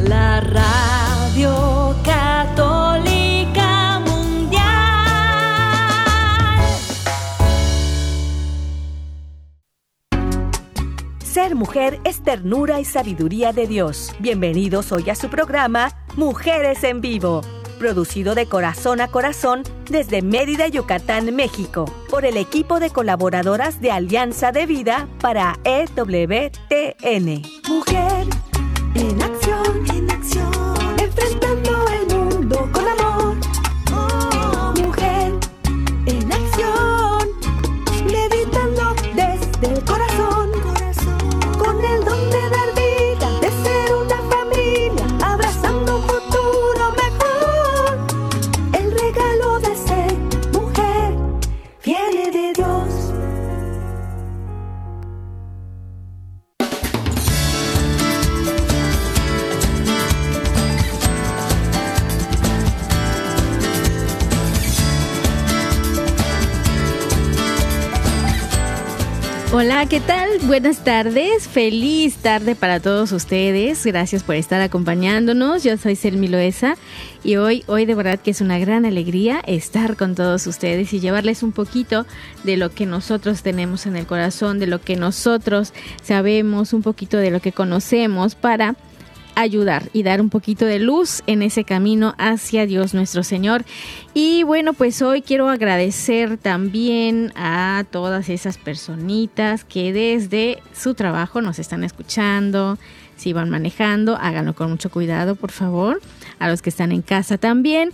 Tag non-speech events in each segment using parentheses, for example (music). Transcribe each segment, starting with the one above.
la radio católica mundial. Ser mujer es ternura y sabiduría de Dios. Bienvenidos hoy a su programa Mujeres en Vivo producido de corazón a corazón desde Mérida, Yucatán, México, por el equipo de colaboradoras de Alianza de Vida para EWTN. Mujer en Hola, ¿qué tal? Buenas tardes, feliz tarde para todos ustedes. Gracias por estar acompañándonos. Yo soy Selmi Loesa y hoy, hoy de verdad que es una gran alegría estar con todos ustedes y llevarles un poquito de lo que nosotros tenemos en el corazón, de lo que nosotros sabemos, un poquito de lo que conocemos para ayudar y dar un poquito de luz en ese camino hacia Dios nuestro Señor. Y bueno, pues hoy quiero agradecer también a todas esas personitas que desde su trabajo nos están escuchando. Si van manejando, háganlo con mucho cuidado, por favor. A los que están en casa también.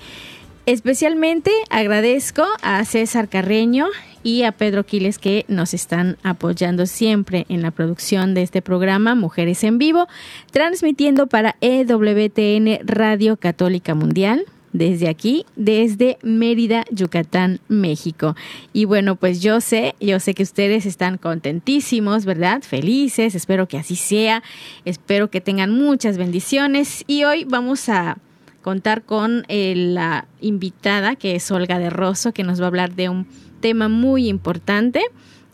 Especialmente agradezco a César Carreño y a Pedro Quiles que nos están apoyando siempre en la producción de este programa Mujeres en Vivo, transmitiendo para EWTN Radio Católica Mundial. Desde aquí, desde Mérida, Yucatán, México. Y bueno, pues yo sé, yo sé que ustedes están contentísimos, ¿verdad? Felices, espero que así sea, espero que tengan muchas bendiciones y hoy vamos a contar con eh, la invitada que es Olga de Rosso, que nos va a hablar de un tema muy importante.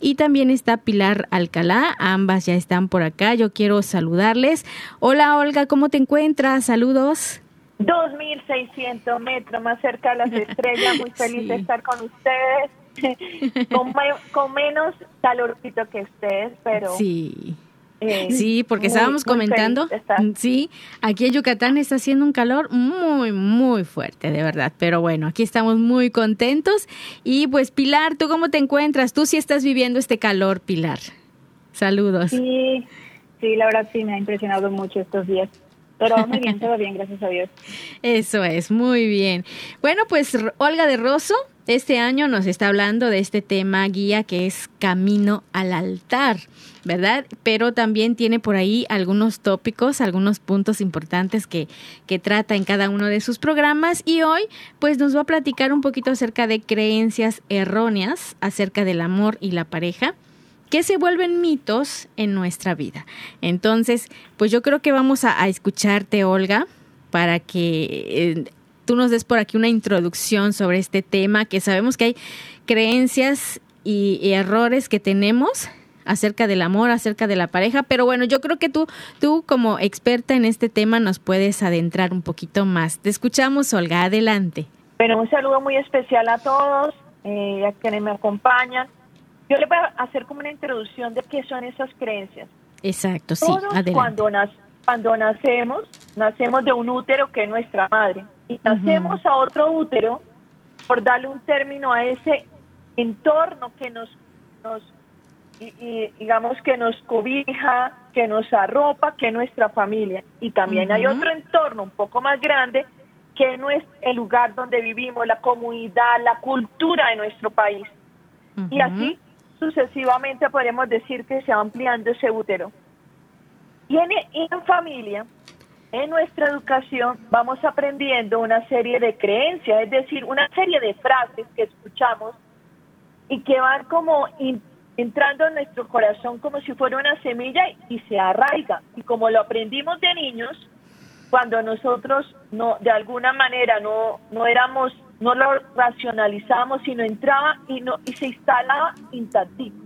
Y también está Pilar Alcalá, ambas ya están por acá. Yo quiero saludarles. Hola Olga, ¿cómo te encuentras? Saludos. 2.600 metros más cerca de las (laughs) estrellas, muy feliz de estar con ustedes, (laughs) con, con menos calorcito que ustedes, pero Sí. Eh, Sí, porque muy- estábamos muy comentando, sí, aquí en Yucatán está haciendo un calor muy, muy fuerte, de verdad. Pero bueno, aquí estamos muy contentos. Y pues Pilar, ¿tú cómo te encuentras? Tú sí estás viviendo este calor, Pilar. Saludos. Sí, sí, la verdad sí me ha impresionado mucho estos días, pero muy bien, (laughs) todo bien, gracias a Dios. Eso es, muy bien. Bueno, pues Olga de Rosso este año nos está hablando de este tema guía que es Camino al altar, ¿verdad? Pero también tiene por ahí algunos tópicos, algunos puntos importantes que, que trata en cada uno de sus programas y hoy pues nos va a platicar un poquito acerca de creencias erróneas acerca del amor y la pareja que se vuelven mitos en nuestra vida. Entonces, pues yo creo que vamos a, escucharte, Olga, para que eh, tú nos des por aquí una introducción sobre este tema, que sabemos que hay creencias y errores que tenemos acerca del amor, acerca de la pareja, pero bueno, yo creo que tú, tú como experta en este tema nos puedes adentrar un poquito más. Te escuchamos, Olga, adelante. Bueno, un saludo muy especial a todos, eh, a quienes me acompañan. Yo les voy a hacer como una introducción de qué son esas creencias. Exacto, sí, Todos adelante. cuando, nas- cuando nacemos, nacemos de un útero que es nuestra madre. Y nacemos a otro útero, por darle un término a ese entorno que nos, nos y- y digamos que nos cobija, que nos arropa, que es nuestra familia. Y también hay otro entorno un poco más grande que no es el lugar donde vivimos, la comunidad, la cultura de nuestro país. Y así sucesivamente podemos decir que se va ampliando ese útero. Y en, familia, en nuestra educación, vamos aprendiendo una serie de creencias, es decir, una serie de frases que escuchamos y que van como in- entrando en nuestro corazón como si fuera una semilla y se arraiga. Y como lo aprendimos de niños, cuando nosotros no de alguna manera no no éramos no lo racionalizábamos sino entraba y no y se instalaba intactito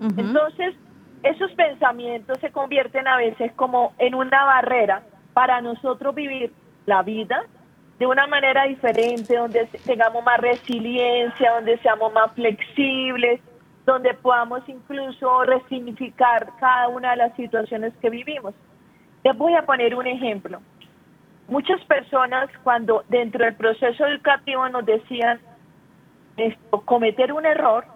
Ujú. entonces esos pensamientos se convierten a veces como en una barrera para nosotros vivir la vida de una manera diferente, donde tengamos más resiliencia, donde seamos más flexibles, donde podamos incluso resignificar cada una de las situaciones que vivimos. Les voy a poner un ejemplo. Muchas personas cuando dentro del proceso educativo nos decían esto, cometer un error,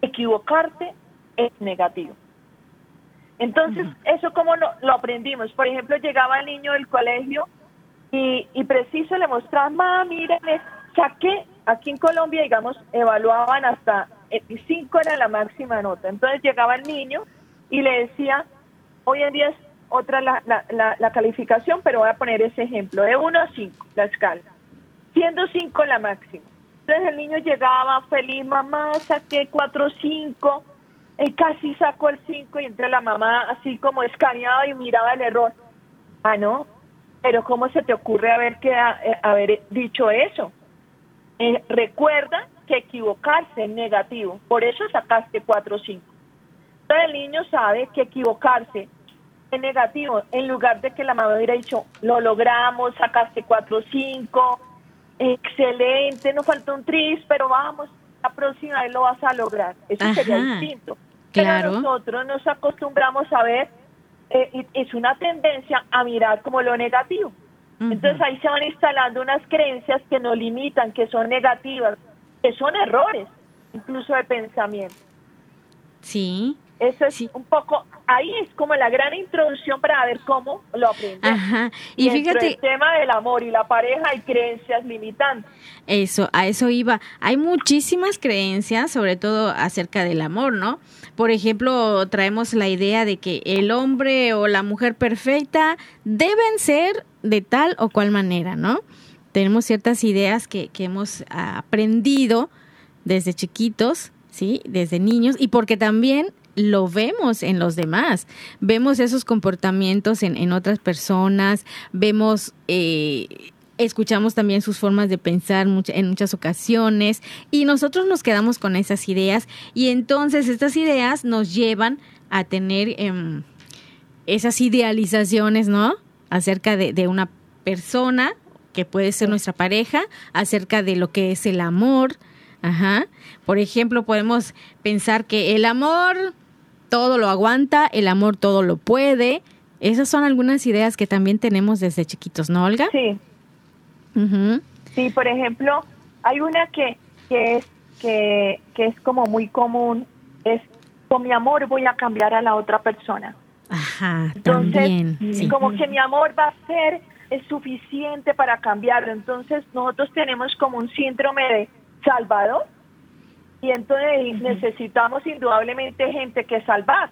equivocarte es negativo. Entonces, eso como lo, lo aprendimos. Por ejemplo, llegaba el niño del colegio y, y preciso le mostraba, mamá, mírenme, saqué, aquí en Colombia, digamos, evaluaban hasta 5 era la máxima nota. Entonces llegaba el niño y le decía, hoy en día es otra la, la, la, calificación, pero voy a poner ese ejemplo, de 1 a 5, la escala, siendo 5 la máxima. Entonces el niño llegaba feliz, mamá, saqué 4 5, y casi sacó el 5 y entre la mamá así como escaneaba y miraba el error. Ah, no, pero ¿cómo se te ocurre haber, que, eh, haber dicho eso? Eh, recuerda que equivocarse es negativo, por eso sacaste 4 o 5. Entonces el niño sabe que equivocarse es negativo, en lugar de que la mamá hubiera dicho, lo logramos, sacaste 4 o 5, excelente, nos falta un tris, pero vamos, la próxima vez lo vas a lograr. Eso sería distinto. Claro. Pero nosotros nos acostumbramos a ver, eh, es una tendencia a mirar como lo negativo. Entonces ahí se van instalando unas creencias que nos limitan, que son negativas, que son errores, incluso de pensamiento. Sí. Eso es un poco, ahí es como la gran introducción para ver cómo lo aprendemos. Ajá. Y fíjate. El tema del amor y la pareja hay creencias limitantes. Eso, a eso iba. Hay muchísimas creencias, sobre todo acerca del amor, ¿no? Por ejemplo, traemos la idea de que el hombre o la mujer perfecta deben ser de tal o cual manera, ¿no? Tenemos ciertas ideas que, que hemos aprendido desde chiquitos, ¿sí? Desde niños, y porque también lo vemos en los demás. Vemos esos comportamientos en, en otras personas, vemos, eh, escuchamos también sus formas de pensar en muchas ocasiones y nosotros nos quedamos con esas ideas y entonces estas ideas nos llevan a tener em, esas idealizaciones, ¿no? Acerca de, de una persona que puede ser nuestra pareja, acerca de lo que es el amor, Ajá. Por ejemplo, podemos pensar que el amor todo lo aguanta, el amor todo lo puede. Esas son algunas ideas que también tenemos desde chiquitos, ¿no, Olga? Sí. Sí, por ejemplo, hay una que, que, es, que, que es como muy común, es con mi amor voy a cambiar a la otra persona. Ajá, también. Como que mi amor va a ser es suficiente para cambiarlo. Entonces nosotros tenemos como un síndrome de Salvador y entonces necesitamos indudablemente gente que salvar.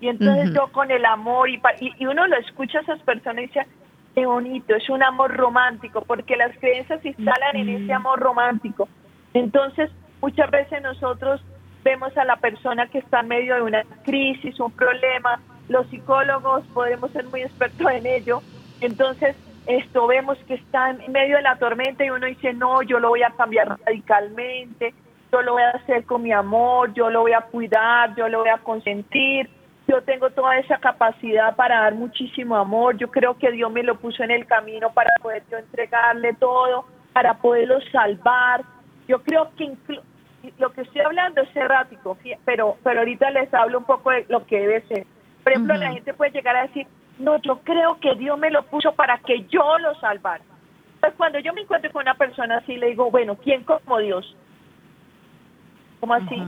Y entonces yo con el amor, y, y, uno lo escucha a esas personas y dice, qué bonito, es un amor romántico, porque las creencias se instalan en ese amor romántico. Entonces, muchas veces nosotros vemos a la persona que está en medio de una crisis, un problema, los psicólogos podemos ser muy expertos en ello, entonces esto vemos que está en medio de la tormenta y uno dice, no, yo lo voy a cambiar radicalmente, yo lo voy a hacer con mi amor, yo lo voy a cuidar, yo lo voy a consentir, yo tengo toda esa capacidad para dar muchísimo amor, yo creo que Dios me lo puso en el camino para poder yo entregarle todo, para poderlo salvar. Yo creo que lo que estoy hablando es errático, pero, pero ahorita les hablo un poco de lo que debe ser. Por ejemplo, la gente puede llegar a decir, no, yo creo que Dios me lo puso para que yo lo salvara. Pues cuando yo me encuentro con una persona así, le digo, bueno, ¿quién como Dios? ¿Cómo así?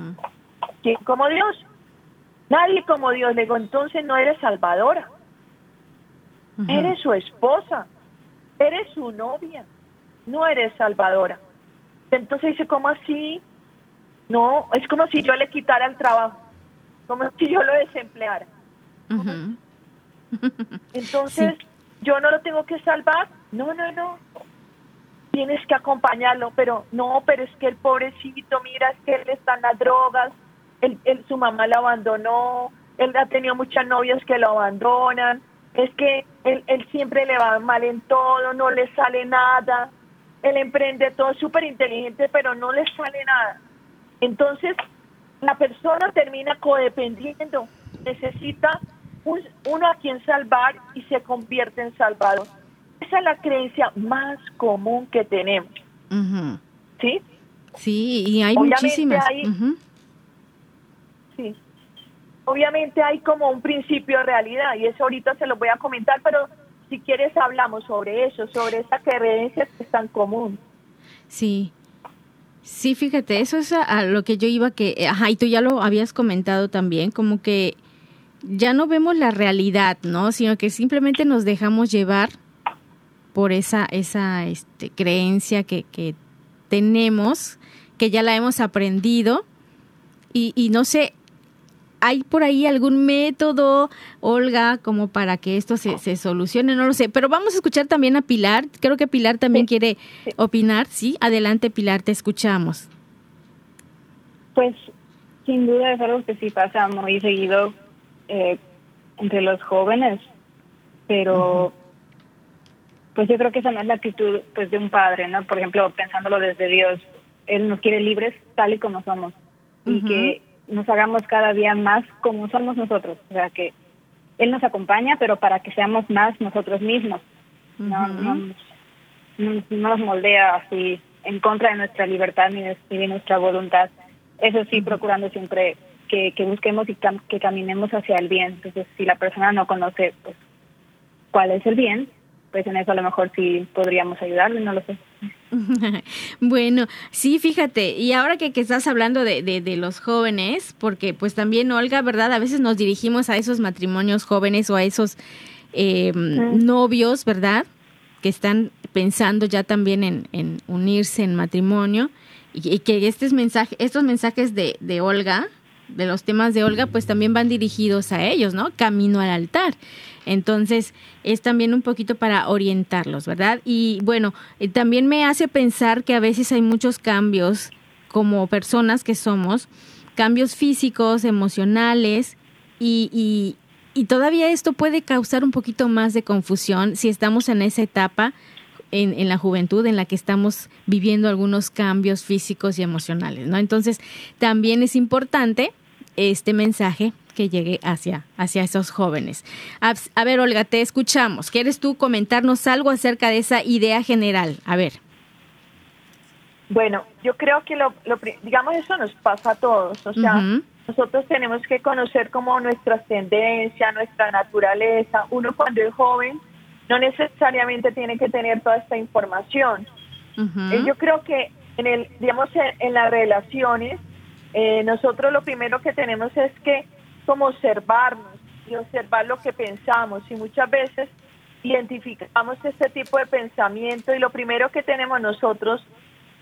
¿Quién como Dios? Nadie como Dios. Le digo, entonces no eres salvadora. Eres su esposa. Eres su novia. No eres salvadora. Entonces dice, ¿cómo así? No, es como si yo le quitara el trabajo. Como si yo lo desempleara. Entonces, yo no lo tengo que salvar. No, no, no. Tienes que acompañarlo, pero no, pero es que el pobrecito, mira, es que él está en las drogas, él, su mamá lo abandonó, él ha tenido muchas novias que lo abandonan, es que él, él siempre le va mal en todo, no le sale nada, él emprende todo, súper inteligente, pero no le sale nada. Entonces, la persona termina codependiendo. Necesita un- uno a quien salvar y se convierte en salvador. Esa es la creencia más común que tenemos. ¿sí? Sí, y hay Obviamente muchísimas. hay-. Sí. Obviamente hay como un principio de realidad y eso ahorita se lo voy a comentar, pero si quieres hablamos sobre eso, sobre esa creencia que es tan común. Sí. Sí, fíjate, eso es a, a lo que yo iba que, ajá, y tú ya lo habías comentado también, como que ya no vemos la realidad, ¿no? Sino que simplemente nos dejamos llevar por esa, esa este, creencia que, que tenemos, que ya la hemos aprendido, y, y no sé, ¿hay por ahí algún método, Olga, como para que esto se, se solucione? No lo sé, pero vamos a escuchar también a Pilar. Creo que Pilar también Sí, quiere sí. opinar. Sí, adelante Pilar, te escuchamos. Pues sin duda es algo que sí pasa muy seguido eh, entre los jóvenes, pero pues yo creo que esa no es la actitud pues de un padre, ¿no? Por ejemplo, pensándolo desde Dios, Él nos quiere libres tal y como somos y que nos hagamos cada día más como somos nosotros, o sea que Él nos acompaña, pero para que seamos más nosotros mismos, no, no, nos- no, no nos moldea así en contra de nuestra libertad ni de, ni de nuestra voluntad. Eso sí, procurando siempre que, que busquemos y cam- que caminemos hacia el bien. Entonces, si la persona no conoce pues, cuál es el bien, pues en eso a lo mejor sí podríamos ayudarle, no lo sé. (laughs) bueno, sí, fíjate, y ahora que, que estás hablando de, de, de los jóvenes, porque pues también, Olga, ¿verdad? A veces nos dirigimos a esos matrimonios jóvenes o a esos eh, novios, ¿verdad? Que están pensando ya también en, en unirse en matrimonio y, y que estos, mensaje, estos mensajes de, de Olga, de los temas de Olga, pues también van dirigidos a ellos, ¿no? Camino al altar. Entonces, es también un poquito para orientarlos, ¿verdad? Y bueno, eh, también me hace pensar que a veces hay muchos cambios como personas que somos, cambios físicos, emocionales, y, y, y todavía esto puede causar un poquito más de confusión si estamos en esa etapa en, en, la juventud en la que estamos viviendo algunos cambios físicos y emocionales, ¿no? Entonces, también es importante este mensaje que llegue hacia, hacia esos jóvenes. A, a, ver, Olga, te escuchamos. ¿Quieres tú comentarnos algo acerca de esa idea general? A ver. Bueno, yo creo que lo, lo digamos eso nos pasa a todos, o sea, uh -huh. nosotros tenemos que conocer como nuestras tendencias, nuestra naturaleza. Uno cuando es joven no necesariamente tiene que tener toda esta información. Uh -huh. Yo creo que en el, digamos, en, en las relaciones, eh, nosotros lo primero que tenemos es que como observarnos y observar lo que pensamos y muchas veces identificamos este tipo de pensamiento y lo primero que tenemos nosotros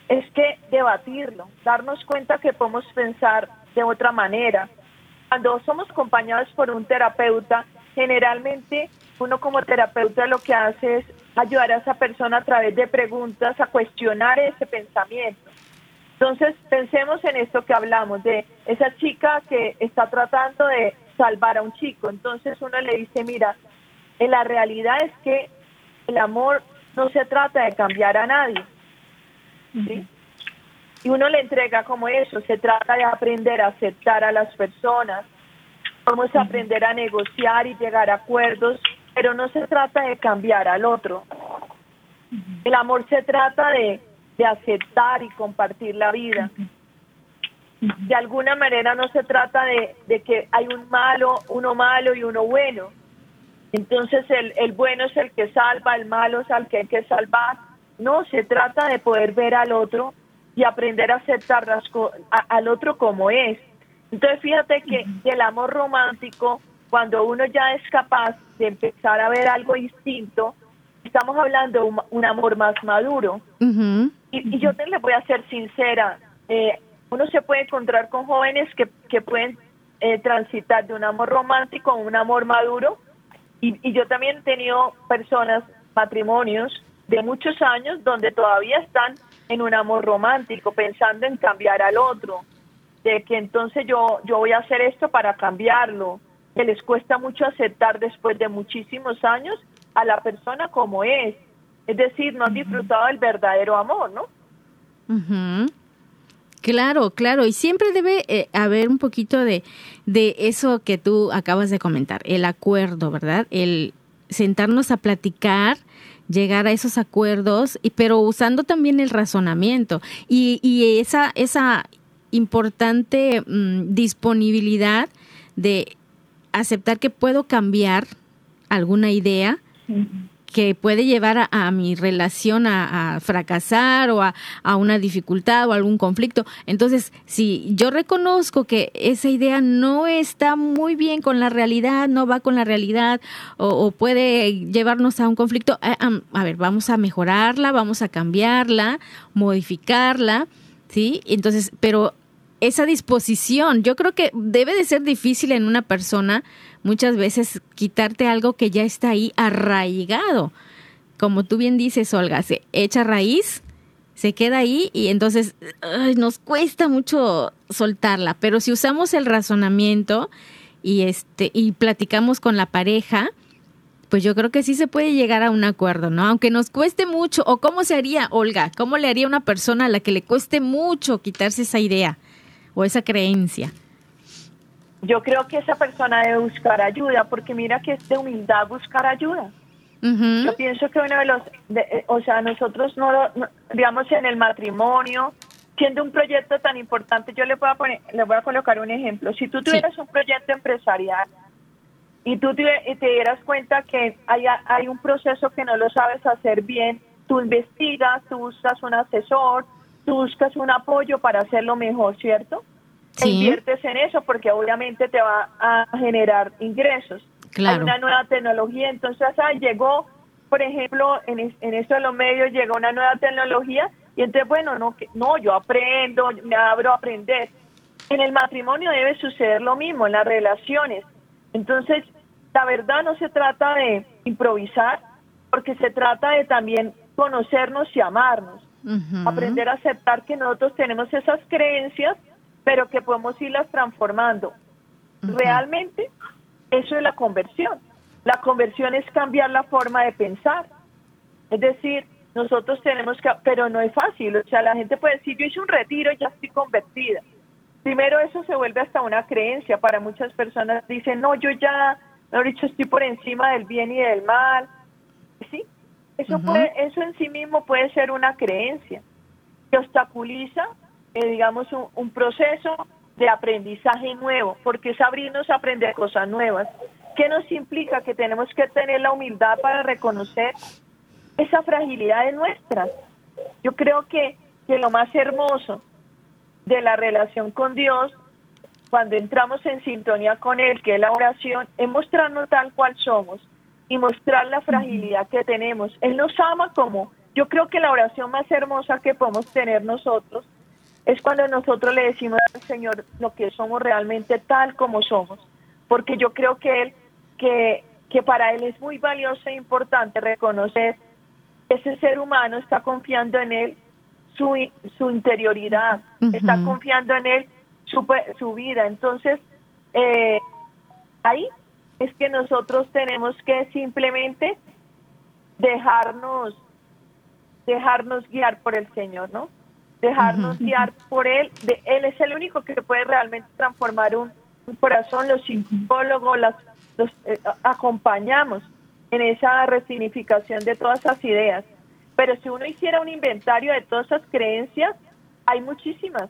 es que debatirlo, darnos cuenta que podemos pensar de otra manera. Cuando somos acompañados por un terapeuta, generalmente uno como terapeuta lo que hace es ayudar a esa persona a través de preguntas a cuestionar ese pensamiento. Entonces, pensemos en esto que hablamos, de esa chica que está tratando de salvar a un chico. Entonces uno le dice, mira, en la realidad es que el amor no se trata de cambiar a nadie. ¿sí? Y uno le entrega como eso, se trata de aprender a aceptar a las personas, vamos a aprender a negociar y llegar a acuerdos, pero no se trata de cambiar al otro. El amor se trata de, de aceptar y compartir la vida. De alguna manera no se trata de, de, que hay un malo, uno malo y uno bueno. Entonces el, el bueno es el que salva, el malo es al que hay que salvar. No, se trata de poder ver al otro y aprender a aceptar las a, al otro como es. Entonces fíjate que el amor romántico, cuando uno ya es capaz de empezar a ver algo distinto, estamos hablando de un, un amor más maduro. Uh -huh. y, y, yo te le voy a ser sincera, eh, uno se puede encontrar con jóvenes que, que pueden eh, transitar de un amor romántico a un amor maduro. Y, y, yo también he tenido personas, matrimonios de muchos años, donde todavía están en un amor romántico, pensando en cambiar al otro, de que entonces yo, yo voy a hacer esto para cambiarlo, que les cuesta mucho aceptar después de muchísimos años a la persona como es. Es decir, no han disfrutado del verdadero amor, ¿no? Uh -huh. Claro, claro, y siempre debe eh, haber un poquito de, de eso que tú acabas de comentar, el acuerdo, ¿verdad? El sentarnos a platicar, llegar a esos acuerdos, y, pero usando también el razonamiento y, y esa, esa importante mm, disponibilidad de aceptar que puedo cambiar alguna idea que puede llevar a, mi relación a, fracasar o a, una dificultad o algún conflicto. Entonces, si yo reconozco que esa idea no está muy bien con la realidad, no va con la realidad o, puede llevarnos a un conflicto, a, eh, a ver, vamos a mejorarla, vamos a cambiarla, modificarla, ¿sí? Entonces, pero esa disposición, yo creo que debe de ser difícil en una persona muchas veces quitarte algo que ya está ahí arraigado. Como tú bien dices, Olga, se echa raíz, se queda ahí y entonces nos cuesta mucho soltarla. Pero si usamos el razonamiento y este y platicamos con la pareja, pues yo creo que sí se puede llegar a un acuerdo, ¿no? Aunque nos cueste mucho. ¿O cómo se haría, Olga? ¿Cómo le haría una persona a la que le cueste mucho quitarse esa idea o esa creencia? yo creo que esa persona debe buscar ayuda, porque mira que es de humildad buscar ayuda. Yo pienso que uno de los, eh, o sea, nosotros no, digamos, en el matrimonio, siendo un proyecto tan importante, yo le voy a poner, le voy a colocar un ejemplo. Si tú tuvieras un proyecto empresarial y tú te, te dieras cuenta que hay, hay un proceso que no lo sabes hacer bien, tú investigas, tú buscas un asesor, buscas un apoyo para hacerlo mejor, ¿cierto? inviertes en eso porque obviamente te va a generar ingresos. Claro. Hay una nueva tecnología, entonces ah, llegó, por ejemplo, en, en esto de los medios llegó una nueva tecnología y entonces, bueno, no, no, yo aprendo, me abro a aprender. En el matrimonio debe suceder lo mismo, en las relaciones. Entonces, la verdad no se trata de improvisar, porque se trata de también conocernos y amarnos, aprender a aceptar que nosotros tenemos esas creencias pero que podemos irlas transformando. Realmente eso es la conversión. La conversión es cambiar la forma de pensar. Es decir, nosotros tenemos que, pero no es fácil. O sea, la gente puede decir, yo hice un retiro y ya estoy convertida. Primero eso se vuelve hasta una creencia. Para muchas personas dicen, no, yo ya, no dicho, estoy por encima del bien y del mal. Sí, eso, puede, eso en sí mismo puede ser una creencia que obstaculiza eh, digamos, un, proceso de aprendizaje nuevo, porque es abrirnos a aprender cosas nuevas. ¿Qué nos implica? Que tenemos que tener la humildad para reconocer esa fragilidad de nuestras. Yo creo que, que lo más hermoso de la relación con Dios, cuando entramos en sintonía con Él, que es la oración, es mostrarnos tal cual somos y mostrar la fragilidad que tenemos. Él nos ama como, yo creo que la oración más hermosa que podemos tener nosotros es cuando nosotros le decimos al Señor lo que somos realmente tal como somos, porque yo creo que él que que para él es muy valioso e importante reconocer que ese ser humano está confiando en él su, su interioridad, está confiando en él su, su vida. Entonces, eh, ahí es que nosotros tenemos que simplemente dejarnos dejarnos guiar por el Señor, ¿no? dejarnos guiar por Él. De, él es el único que puede realmente transformar un, corazón. Los psicólogos las, los eh, acompañamos en esa resignificación de todas esas ideas. Pero si uno hiciera un inventario de todas esas creencias, hay muchísimas.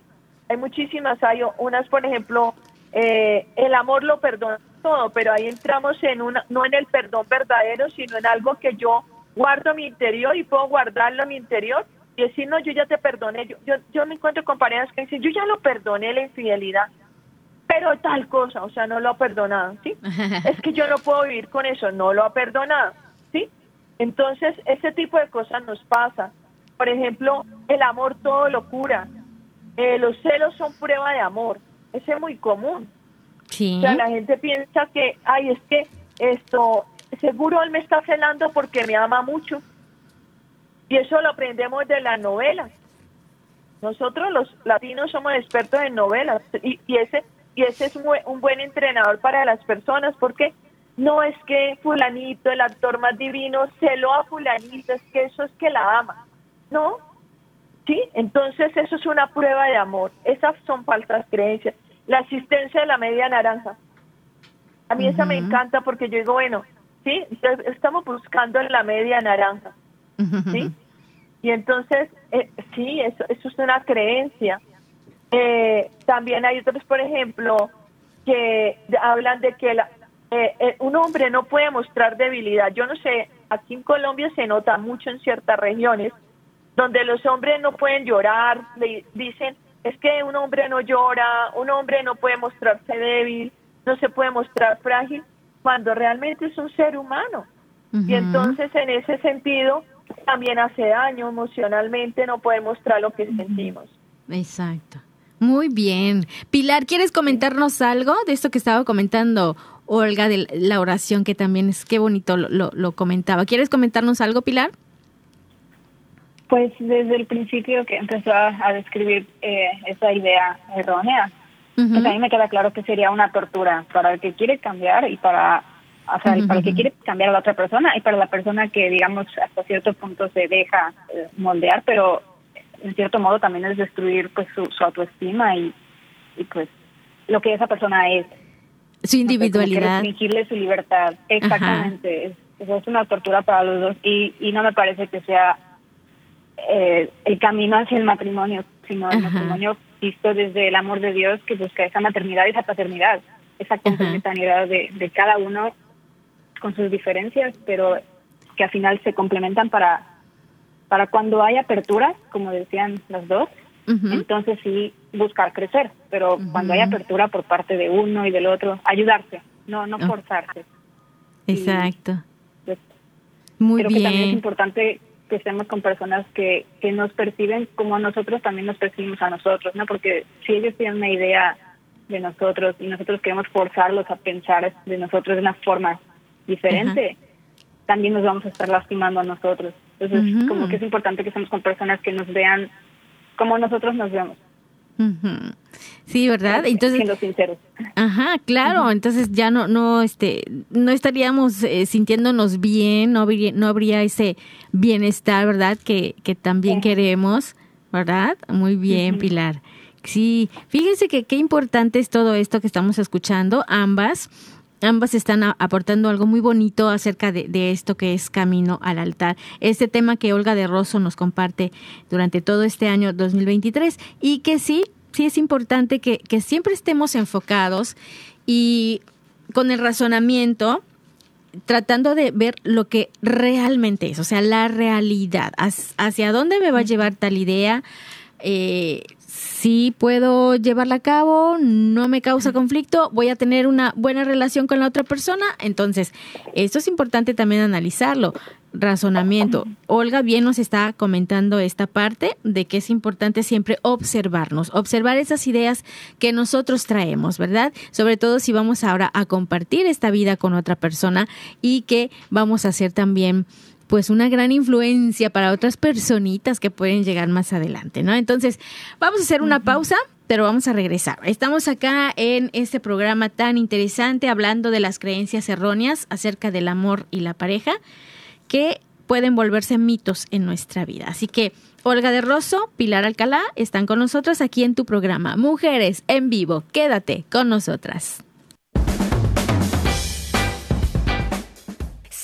Hay muchísimas. Hay unas, por ejemplo, eh, el amor lo perdona todo, pero ahí entramos en una, no en el perdón verdadero, sino en algo que yo guardo mi interior y puedo guardarlo a mi interior y decir, no, yo ya te perdoné. Yo, yo, yo me encuentro con parejas que dicen, yo ya lo perdoné la infidelidad, pero tal cosa, o sea, no lo ha perdonado, ¿sí? (laughs) es que yo no puedo vivir con eso, no lo ha perdonado, ¿sí? Entonces, ese tipo de cosas nos pasa. Por ejemplo, el amor todo lo cura. Eh, los celos son prueba de amor. Ese es muy común. La gente piensa que, ay, es que esto, seguro él me está celando porque me ama mucho. Y eso lo aprendemos de las novelas. Nosotros los latinos somos expertos en novelas y, ese y ese es un, buen entrenador para las personas porque no es que fulanito, el actor más divino, se lo a fulanito, es que eso es que la ama. No, ¿Sí? Entonces eso es una prueba de amor. Esas son falsas creencias. La asistencia de la media naranja. A mí esa me encanta porque yo digo, bueno, sí, estamos buscando en la media naranja. ¿Sí? Y entonces, eh, sí, eso, eso es una creencia. Eh, también hay otros, por ejemplo, que hablan de que la, eh, un hombre no puede mostrar debilidad. Yo no sé, aquí en Colombia se nota mucho en ciertas regiones donde los hombres no pueden llorar, le dicen, es que un hombre no llora, un hombre no puede mostrarse débil, no se puede mostrar frágil, cuando realmente es un ser humano. Y entonces en ese sentido también hace daño emocionalmente, no puede mostrar lo que sentimos. Exacto. Muy bien. Pilar, ¿quieres comentarnos algo de esto que estaba comentando Olga de la oración, que también es qué bonito lo, lo comentaba? ¿Quieres comentarnos algo, Pilar? Pues desde el principio que empezó a, describir eh, esa idea errónea, pues a mí me queda claro que sería una tortura para el que quiere cambiar y para, o sea, para el que quiere cambiar a la otra persona y para la persona que, digamos, hasta cierto punto se deja eh, moldear, pero en cierto modo también es destruir pues su, autoestima y, y pues lo que esa persona es. Su individualidad. restringirle su libertad. Exactamente. Es, es, una tortura para los dos y, y no me parece que sea eh, el camino hacia el matrimonio, sino el matrimonio visto desde el amor de Dios que busca esa maternidad y esa paternidad, esa complementariedad de, de cada uno con sus diferencias, pero que al final se complementan para, para cuando hay apertura, como decían las dos, entonces sí buscar crecer, pero cuando hay apertura por parte de uno y del otro, ayudarse, no no forzarse. Exacto. Pues, Muy creo bien. que también es importante que estemos con personas que, que nos perciben como nosotros también nos percibimos a nosotros, ¿no? Porque si ellos tienen una idea de nosotros y nosotros queremos forzarlos a pensar de nosotros de una forma diferente, también nos vamos a estar lastimando a nosotros. Entonces, como que es importante que estemos con personas que nos vean como nosotros nos vemos. Sí, ¿verdad? Entonces, siendo sinceros. Ajá, claro. Entonces ya no, no, este, no estaríamos eh, sintiéndonos bien, no habría, no habría ese bienestar, ¿verdad? Que, que también queremos, ¿verdad? Muy bien, Pilar. Sí, fíjense que qué importante es todo esto que estamos escuchando, ambas. Ambas están aportando algo muy bonito acerca de, esto que es camino al altar. Este tema que Olga de Rosso nos comparte durante todo este año 2023 y que sí, sí es importante que, que siempre estemos enfocados y con el razonamiento tratando de ver lo que realmente es, o sea, la realidad, hacia dónde me va a llevar tal idea, eh, si puedo llevarla a cabo, no me causa conflicto, voy a tener una buena relación con la otra persona. Entonces, esto es importante también analizarlo. Razonamiento. Olga bien nos está comentando esta parte de que es importante siempre observarnos, observar esas ideas que nosotros traemos, ¿verdad? Sobre todo si vamos ahora a compartir esta vida con otra persona y que vamos a hacer también pues una gran influencia para otras personitas que pueden llegar más adelante, ¿no? Entonces, vamos a hacer una pausa, pero vamos a regresar. Estamos acá en este programa tan interesante hablando de las creencias erróneas acerca del amor y la pareja que pueden volverse mitos en nuestra vida. Así que Olga de Rosso, Pilar Alcalá están con nosotros aquí en tu programa Mujeres en Vivo. Quédate con nosotras.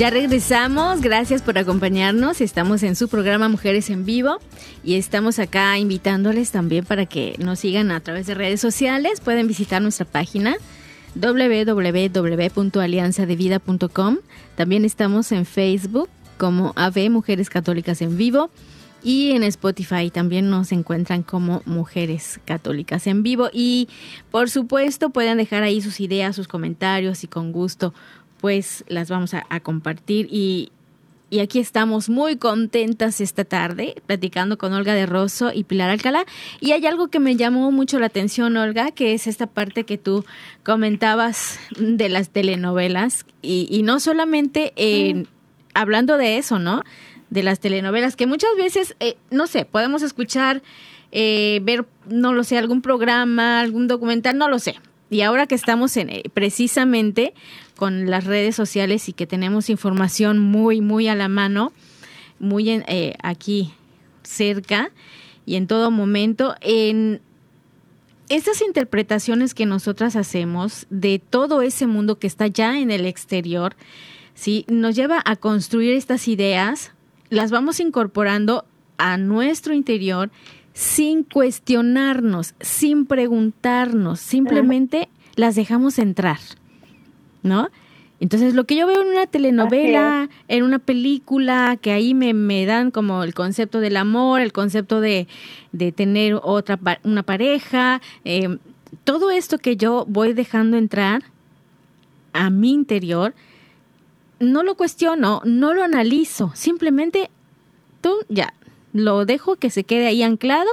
Ya regresamos, gracias por acompañarnos. Estamos en su programa Mujeres en Vivo y estamos acá invitándoles también para que nos sigan a través de redes sociales. Pueden visitar nuestra página www.alianzadevida.com. También estamos en Facebook como AV Mujeres Católicas en Vivo y en Spotify también nos encuentran como Mujeres Católicas en Vivo. Y por supuesto pueden dejar ahí sus ideas, sus comentarios y con gusto pues las vamos a, compartir y, y aquí estamos muy contentas esta tarde platicando con Olga de Rosso y Pilar Alcalá. Y hay algo que me llamó mucho la atención, Olga, que es esta parte que tú comentabas de las telenovelas. Y, y no solamente hablando de eso, ¿no? De las telenovelas, que muchas veces, eh, no sé, podemos escuchar, eh, ver, no lo sé, algún programa, algún documental, no lo sé. Y ahora que estamos en, eh, precisamente con las redes sociales y que tenemos información muy, muy a la mano, muy eh, aquí cerca y en todo momento, en estas interpretaciones que nosotras hacemos de todo ese mundo que está ya en el exterior, ¿sí? nos lleva a construir estas ideas, las vamos incorporando a nuestro interior sin cuestionarnos, sin preguntarnos, simplemente las dejamos entrar. ¿No? Entonces, lo que yo veo en una telenovela, en una película, que ahí me, me, dan como el concepto del amor, el concepto de, de tener otra una pareja, eh, todo esto que yo voy dejando entrar a mi interior, no lo cuestiono, no lo analizo, simplemente tú ya lo dejo que se quede ahí anclado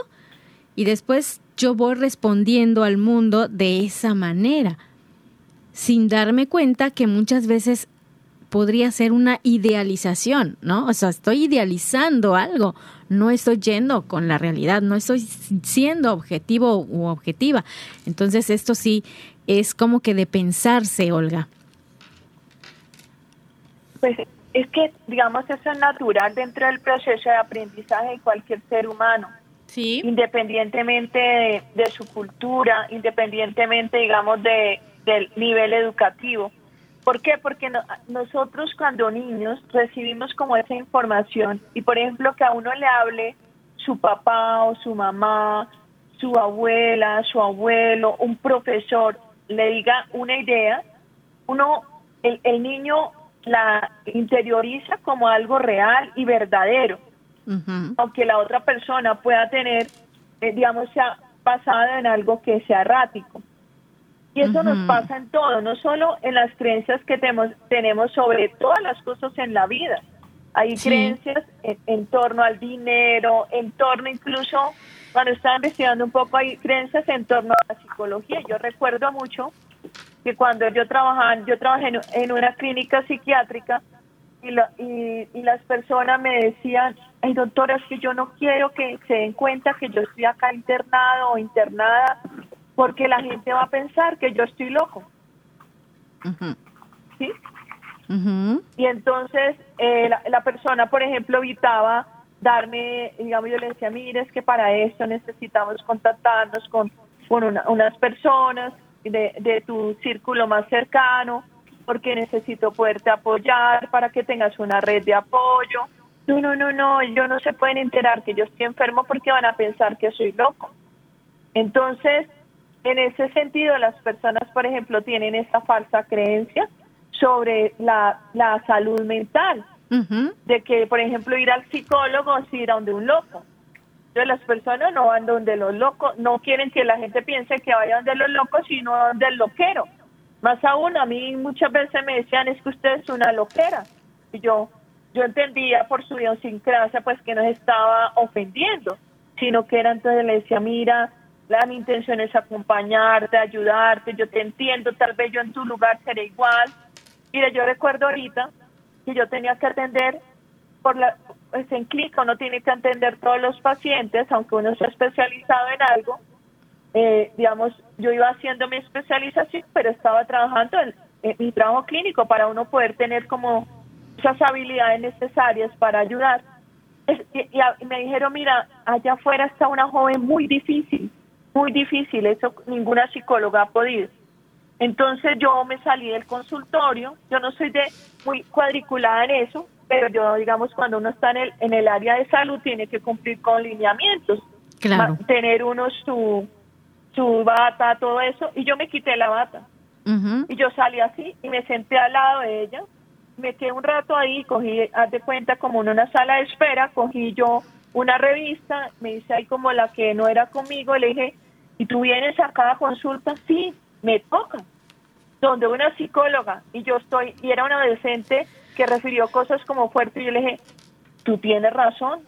y después yo voy respondiendo al mundo de esa manera sin darme cuenta que muchas veces podría ser una idealización, ¿no? O sea, estoy idealizando algo, no estoy yendo con la realidad, no estoy siendo objetivo u objetiva. Entonces, esto sí es como que de pensarse, Olga. Pues es que, digamos, eso es natural dentro del proceso de aprendizaje de cualquier ser humano. Sí. Independientemente de, de su cultura, independientemente, digamos, de del nivel educativo. ¿Por qué? Porque nosotros cuando niños recibimos como esa información y por ejemplo que a uno le hable su papá o su mamá, su abuela, su abuelo, un profesor, le diga una idea, uno, el, el niño la interioriza como algo real y verdadero, aunque la otra persona pueda tener, eh, digamos, sea basada en algo que sea errático. Y eso nos pasa en todo, no solo en las creencias que tenemos, tenemos sobre todas las cosas en la vida. Hay creencias en, torno al dinero, en torno incluso, cuando estaba investigando un poco, hay creencias en torno a la psicología. Yo recuerdo mucho que cuando yo trabajaba, yo trabajé en, una clínica psiquiátrica y, y, y, las personas me decían, ay doctora, es que yo no quiero que se den cuenta que yo estoy acá internado o internada porque la gente va a pensar que yo estoy loco. ¿Sí? Y entonces eh, la, persona, por ejemplo, evitaba darme, digamos, yo le decía, mire, es que para esto necesitamos contactarnos con, con unas personas de, de tu círculo más cercano, porque necesito poderte apoyar para que tengas una red de apoyo. No, no, no, no, ellos no se pueden enterar que yo estoy enfermo porque van a pensar que soy loco. Entonces, en ese sentido, las personas, por ejemplo, tienen esta falsa creencia sobre la, la salud mental, de que, por ejemplo, ir al psicólogo es ir a donde un loco. Entonces las personas no van donde los locos, no quieren que la gente piense que vayan donde los locos, sino donde el loquero. Más aún, a mí muchas veces me decían, es que usted es una loquera. Y yo, yo entendía por su idiosincrasia, pues que no estaba ofendiendo, sino que era entonces le decía, mira, la, mi intención es acompañarte, ayudarte, yo te entiendo, tal vez yo en tu lugar seré igual. Mire, yo recuerdo ahorita que yo tenía que atender por la, pues en clínica uno tiene que atender todos los pacientes, aunque uno sea especializado en algo. Eh, digamos, yo iba haciendo mi especialización, pero estaba trabajando en, mi trabajo clínico para uno poder tener como esas habilidades necesarias para ayudar. y, me dijeron, mira, allá afuera está una joven muy difícil muy difícil, eso ninguna psicóloga ha podido. Entonces yo me salí del consultorio, yo no soy de muy cuadriculada en eso, pero yo digamos cuando uno está en el, en el área de salud tiene que cumplir con lineamientos, Claro. Tener uno su, su bata, todo eso, y yo me quité la bata. Y yo salí así y me senté al lado de ella. Me quedé un rato ahí, cogí, haz de cuenta, como en una sala de espera, cogí yo una revista, me hice ahí como la que no era conmigo, le dije, ¿y tú vienes a cada consulta? Sí, me toca. Donde una psicóloga, y yo estoy, y era una adolescente que refirió cosas como fuerte, y yo le dije, tú tienes razón.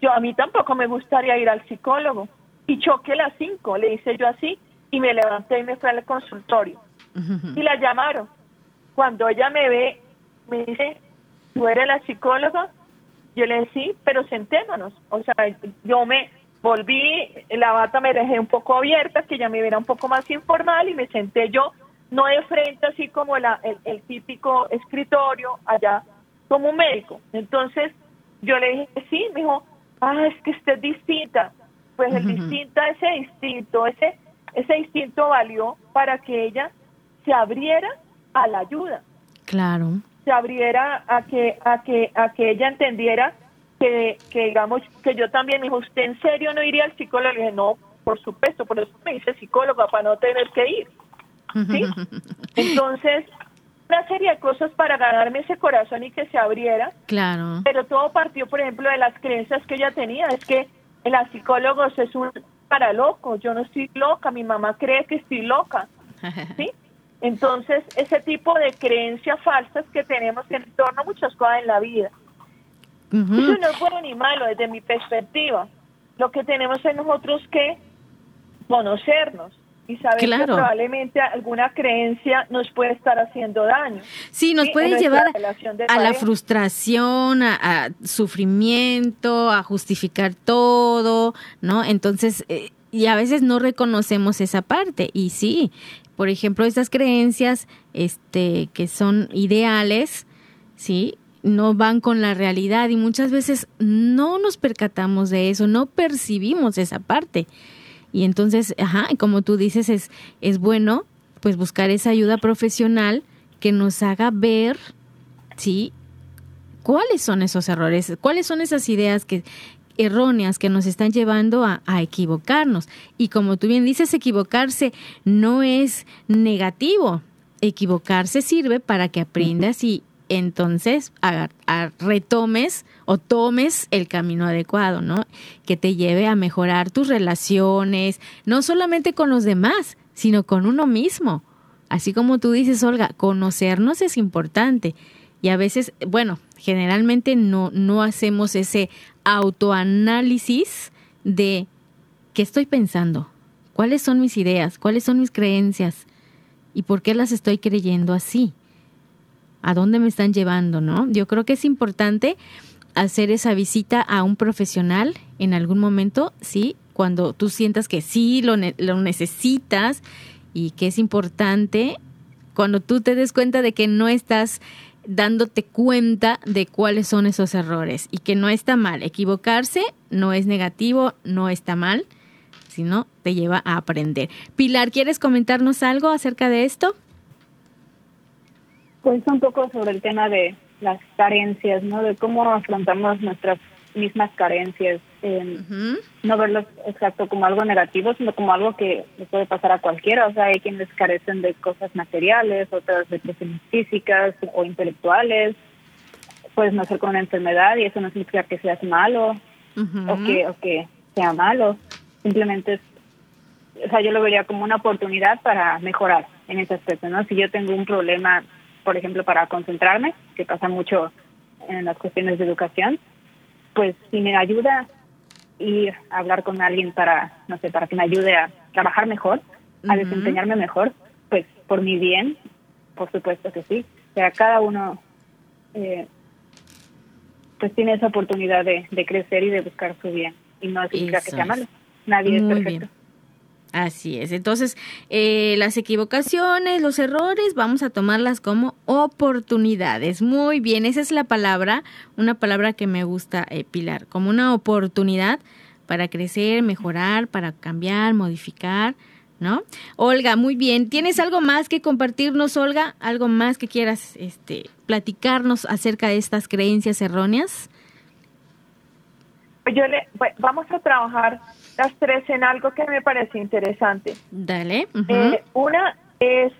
Yo a mí tampoco me gustaría ir al psicólogo. Y choqué las cinco, le hice yo así, y me levanté y me fui al consultorio y la llamaron. Cuando ella me ve, me dice, ¿tú eres la psicóloga? Yo le dije, sí, pero sentémonos. O sea, yo me volví, la bata me dejé un poco abierta, que ya me viera un poco más informal y me senté yo, no de frente así como la, el, el típico escritorio allá, como un médico. Entonces yo le dije, sí, me dijo, ah, es que usted es distinta. Pues el distinta, ese distinto, ese, ese instinto valió para que ella se abriera a la ayuda, Claro. se abriera a que a que a que ella entendiera que, que digamos que yo también me dijo, ¿usted en serio no iría al psicólogo? Le dije, no, por supuesto, por eso me dice psicóloga para no tener que ir. ¿sí? (laughs) Entonces, una serie de cosas para ganarme ese corazón y que se abriera, Claro. pero todo partió, por ejemplo, de las creencias que ella tenía. Es que la psicólogos es un para loco. Yo no estoy loca. Mi mamá cree que estoy loca. (laughs) ¿sí? Entonces, ese tipo de creencias falsas que tenemos en torno a muchas cosas en la vida. Eso no es bueno ni malo desde mi perspectiva. Lo que tenemos es nosotros que conocernos y saber que probablemente alguna creencia nos puede estar haciendo daño. Sí, nos Sí, puede llevar a la frustración, a, a sufrimiento, a justificar todo, ¿no? Entonces, eh, y a veces no reconocemos esa parte. Y sí, por ejemplo, estas creencias este, que son ideales, ¿sí? No van con la realidad y muchas veces no nos percatamos de eso, no percibimos esa parte. Y entonces, ajá, como tú dices, es, es bueno pues buscar esa ayuda profesional que nos haga ver, ¿sí? ¿Cuáles son esos errores? ¿Cuáles son esas ideas que erróneas que nos están llevando a, a equivocarnos? Y como tú bien dices, equivocarse no es negativo. Equivocarse sirve para que aprendas y entonces retomes o tomes el camino adecuado, ¿no? Que te lleve a mejorar tus relaciones, no solamente con los demás, sino con uno mismo. Así como tú dices, Olga, conocernos es importante. Y a veces, bueno, generalmente no, no hacemos ese autoanálisis de qué estoy pensando, cuáles son mis ideas, cuáles son mis creencias y por qué las estoy creyendo así. ¿A dónde me están llevando, no? Yo creo que es importante hacer esa visita a un profesional en algún momento, sí, cuando tú sientas que sí lo, ne lo necesitas y que es importante, cuando tú te des cuenta de que no estás dándote cuenta de cuáles son esos errores y que no está mal. Equivocarse no es negativo, no está mal, sino te lleva a aprender. Pilar, ¿quieres comentarnos algo acerca de esto? Pues un poco sobre el tema de las carencias, ¿no? De cómo afrontamos nuestras mismas carencias. Eh, uh -huh. No verlos exacto como algo negativo, sino como algo que le puede pasar a cualquiera. O sea, hay quienes carecen de cosas materiales, otras de cuestiones físicas o intelectuales. Puedes nacer con una enfermedad y eso no significa que seas malo uh -huh. o, que, o que sea malo. Simplemente es, o sea, yo lo vería como una oportunidad para mejorar en ese aspecto, ¿no? Si yo tengo un problema por ejemplo, para concentrarme, que pasa mucho en las cuestiones de educación, pues si me ayuda ir a hablar con alguien para, no sé, para que me ayude a trabajar mejor, a uh -huh. desempeñarme mejor, pues por mi bien, por supuesto que sí. O sea, cada uno eh, pues tiene esa oportunidad de, de, crecer y de buscar su bien. Y no significa que sea malo. Nadie Muy es perfecto. Bien. Así es. Entonces, eh, las equivocaciones, los errores, vamos a tomarlas como oportunidades. Muy bien, esa es la palabra, una palabra que me gusta, eh, Pilar, como una oportunidad para crecer, mejorar, para cambiar, modificar, ¿no? Olga, muy bien. ¿Tienes algo más que compartirnos, Olga? ¿Algo más que quieras este, platicarnos acerca de estas creencias erróneas? Yo le, pues, vamos a trabajar las tres en algo que me parece interesante. Dale. Eh, una es,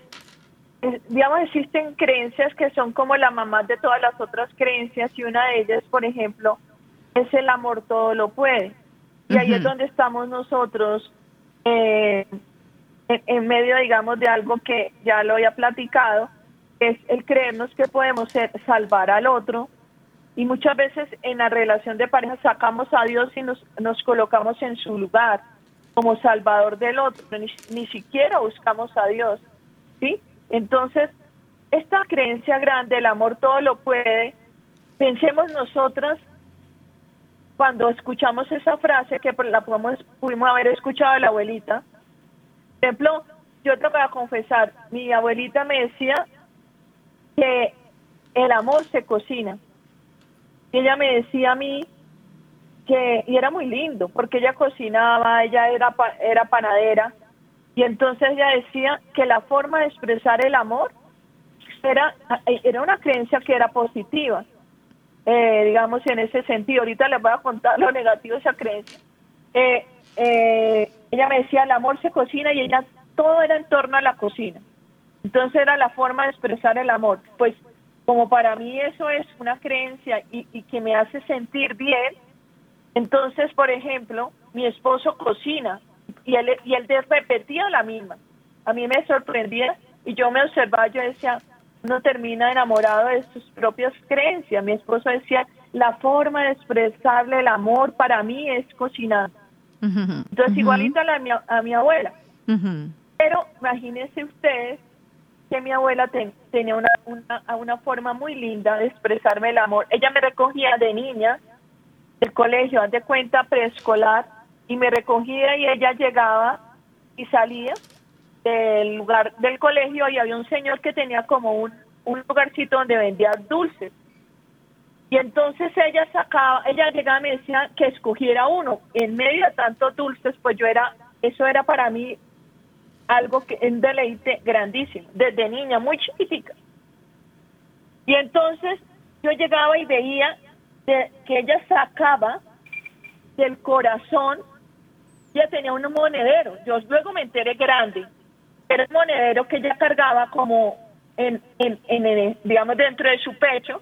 es, digamos, existen creencias que son como la mamá de todas las otras creencias y una de ellas, por ejemplo, es el amor todo lo puede. Y ahí es donde estamos nosotros eh, en, en medio, digamos, de algo que ya lo había platicado, es el creernos que podemos ser, salvar al otro. Y muchas veces en la relación de pareja sacamos a Dios y nos, nos colocamos en su lugar como salvador del otro, ni, ni siquiera buscamos a Dios. ¿sí? Entonces, esta creencia grande, el amor todo lo puede, pensemos nosotras cuando escuchamos esa frase que la podemos, pudimos haber escuchado de la abuelita. Por ejemplo, yo te voy a confesar, mi abuelita me decía que el amor se cocina. Y ella me decía a mí que, y era muy lindo, porque ella cocinaba, ella era, era panadera, y entonces ella decía que la forma de expresar el amor era, era una creencia que era positiva, eh, digamos en ese sentido. Ahorita les voy a contar lo negativo de esa creencia. Eh, eh, ella me decía, el amor se cocina y ella, todo era en torno a la cocina. Entonces era la forma de expresar el amor. Pues como para mí eso es una creencia y, y que me hace sentir bien, entonces, por ejemplo, mi esposo cocina y él, y él repetía la misma. A mí me sorprendía y yo me observaba, yo decía, uno termina enamorado de sus propias creencias. Mi esposo decía, la forma de expresarle el amor para mí es cocinar. Entonces, igualito a, la, mi- a mi abuela. Pero imagínense ustedes que mi abuela ten- tenía una, una, una forma muy linda de expresarme el amor. Ella me recogía de niña del colegio, de cuenta preescolar, y me recogía y ella llegaba y salía del lugar del colegio y había un señor que tenía como un, un lugarcito donde vendía dulces. Y entonces ella sacaba, ella llegaba y me decía que escogiera uno. En medio de tantos dulces, pues yo era, eso era para mí algo que un deleite grandísimo, desde niña, muy chiquitica. Y entonces yo llegaba y veía de- que ella sacaba del corazón, ella tenía un monedero, yo luego me enteré grande, era un monedero que ella cargaba como en, en, en digamos, dentro de su pecho,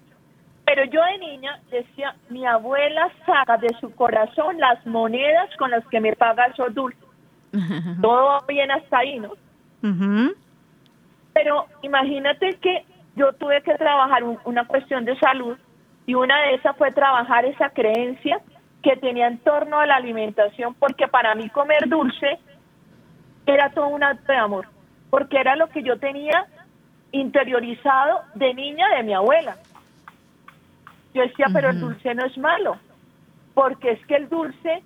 pero yo de niña decía, mi abuela saca de su corazón las monedas con las que me paga esos dulces. Todo bien hasta ahí, ¿no? Pero imagínate que yo tuve que trabajar un- una cuestión de salud y una de esas fue trabajar esa creencia que tenía en torno a la alimentación, porque para mí comer dulce era todo un acto de amor, porque era lo que yo tenía interiorizado de niña de mi abuela. Yo decía, pero el dulce no es malo, porque es que el dulce,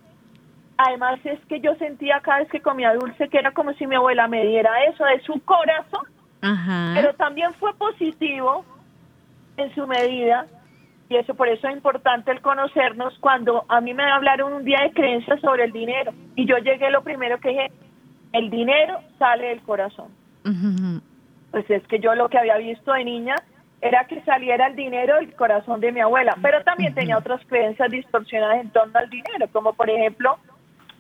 además es que yo sentía cada vez que comía dulce que era como si mi abuela me diera eso de su corazón, Ajá. pero también fue positivo en su medida y eso por eso es importante el conocernos cuando a mí me hablaron un día de creencias sobre el dinero y yo llegué lo primero que dije el dinero sale del corazón pues es que yo lo que había visto de niña era que saliera el dinero del corazón de mi abuela, pero también tenía otras creencias distorsionadas en torno al dinero, como por ejemplo